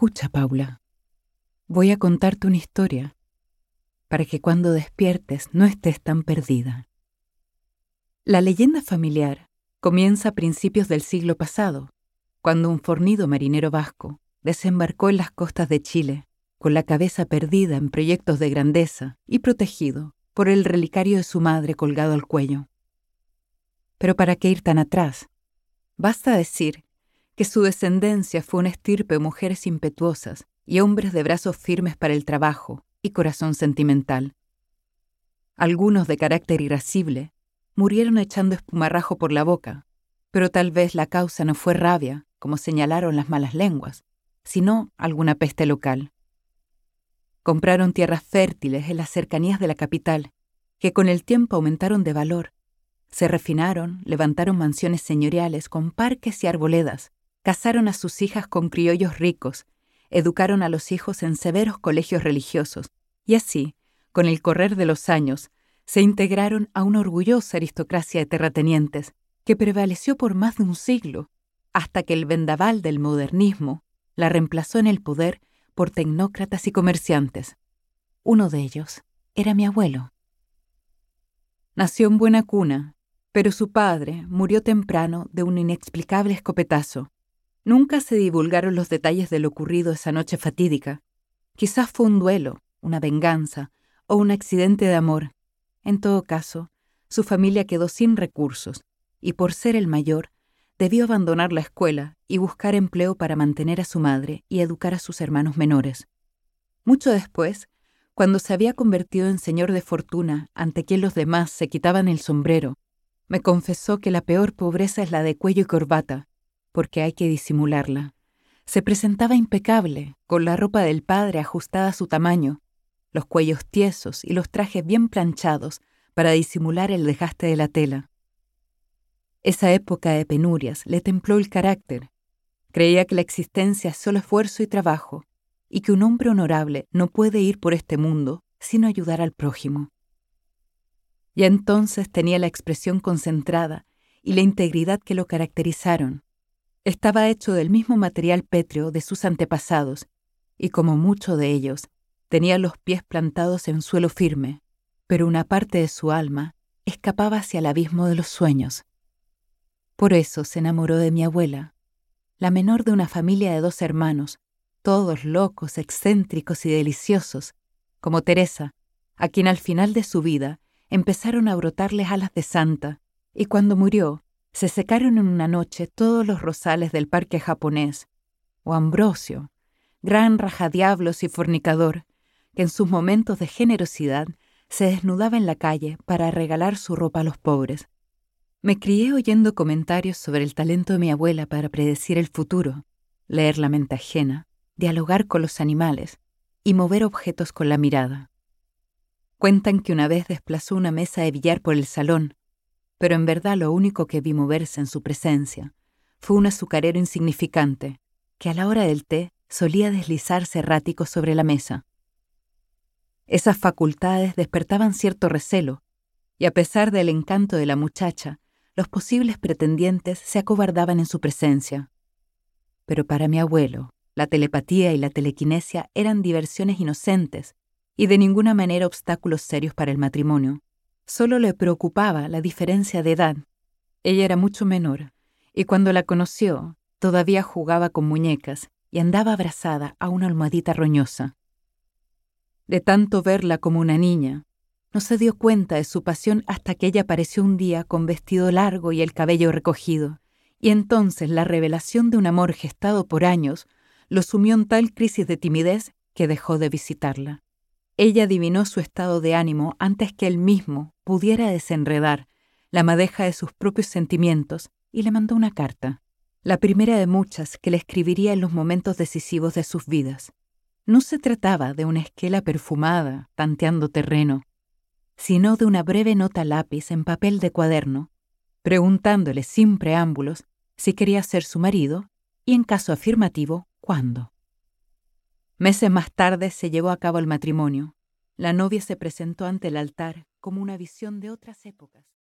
Escucha, Paula. Voy a contarte una historia para que cuando despiertes no estés tan perdida. La leyenda familiar comienza a principios del siglo pasado, cuando un fornido marinero vasco desembarcó en las costas de Chile, con la cabeza perdida en proyectos de grandeza y protegido por el relicario de su madre colgado al cuello. Pero ¿para qué ir tan atrás? Basta decir que su descendencia fue una estirpe de mujeres impetuosas y hombres de brazos firmes para el trabajo y corazón sentimental. Algunos de carácter irascible murieron echando espumarrajo por la boca, pero tal vez la causa no fue rabia, como señalaron las malas lenguas, sino alguna peste local. Compraron tierras fértiles en las cercanías de la capital, que con el tiempo aumentaron de valor. Se refinaron, levantaron mansiones señoriales con parques y arboledas, casaron a sus hijas con criollos ricos, educaron a los hijos en severos colegios religiosos, y así, con el correr de los años, se integraron a una orgullosa aristocracia de terratenientes que prevaleció por más de un siglo, hasta que el vendaval del modernismo la reemplazó en el poder por tecnócratas y comerciantes. Uno de ellos era mi abuelo. Nació en buena cuna, pero su padre murió temprano de un inexplicable escopetazo. Nunca se divulgaron los detalles de lo ocurrido esa noche fatídica. Quizás fue un duelo, una venganza o un accidente de amor. En todo caso, su familia quedó sin recursos y por ser el mayor, debió abandonar la escuela y buscar empleo para mantener a su madre y educar a sus hermanos menores. Mucho después, cuando se había convertido en señor de fortuna ante quien los demás se quitaban el sombrero, me confesó que la peor pobreza es la de cuello y corbata, porque hay que disimularla. Se presentaba impecable, con la ropa del padre ajustada a su tamaño, los cuellos tiesos y los trajes bien planchados para disimular el desgaste de la tela. Esa época de penurias le templó el carácter. Creía que la existencia es solo esfuerzo y trabajo, y que un hombre honorable no puede ir por este mundo sino ayudar al prójimo. Y entonces tenía la expresión concentrada y la integridad que lo caracterizaron. Estaba hecho del mismo material pétreo de sus antepasados, y como muchos de ellos, tenía los pies plantados en suelo firme, pero una parte de su alma escapaba hacia el abismo de los sueños. Por eso se enamoró de mi abuela, la menor de una familia de dos hermanos, todos locos, excéntricos y deliciosos, como Teresa, a quien al final de su vida empezaron a brotarles alas de santa, y cuando murió, se secaron en una noche todos los rosales del parque japonés, o Ambrosio, gran rajadiablos y fornicador, que en sus momentos de generosidad se desnudaba en la calle para regalar su ropa a los pobres. Me crié oyendo comentarios sobre el talento de mi abuela para predecir el futuro, leer la mente ajena, dialogar con los animales y mover objetos con la mirada. Cuentan que una vez desplazó una mesa de billar por el salón, pero en verdad lo único que vi moverse en su presencia fue un azucarero insignificante que a la hora del té solía deslizarse errático sobre la mesa. Esas facultades despertaban cierto recelo, y a pesar del encanto de la muchacha, los posibles pretendientes se acobardaban en su presencia. Pero para mi abuelo, la telepatía y la telequinesia eran diversiones inocentes y de ninguna manera obstáculos serios para el matrimonio. Solo le preocupaba la diferencia de edad. Ella era mucho menor, y cuando la conoció, todavía jugaba con muñecas y andaba abrazada a una almohadita roñosa. De tanto verla como una niña, no se dio cuenta de su pasión hasta que ella apareció un día con vestido largo y el cabello recogido, y entonces la revelación de un amor gestado por años lo sumió en tal crisis de timidez que dejó de visitarla. Ella adivinó su estado de ánimo antes que él mismo pudiera desenredar la madeja de sus propios sentimientos y le mandó una carta, la primera de muchas que le escribiría en los momentos decisivos de sus vidas. No se trataba de una esquela perfumada, tanteando terreno, sino de una breve nota lápiz en papel de cuaderno, preguntándole sin preámbulos si quería ser su marido y, en caso afirmativo, cuándo. Meses más tarde se llevó a cabo el matrimonio. La novia se presentó ante el altar como una visión de otras épocas.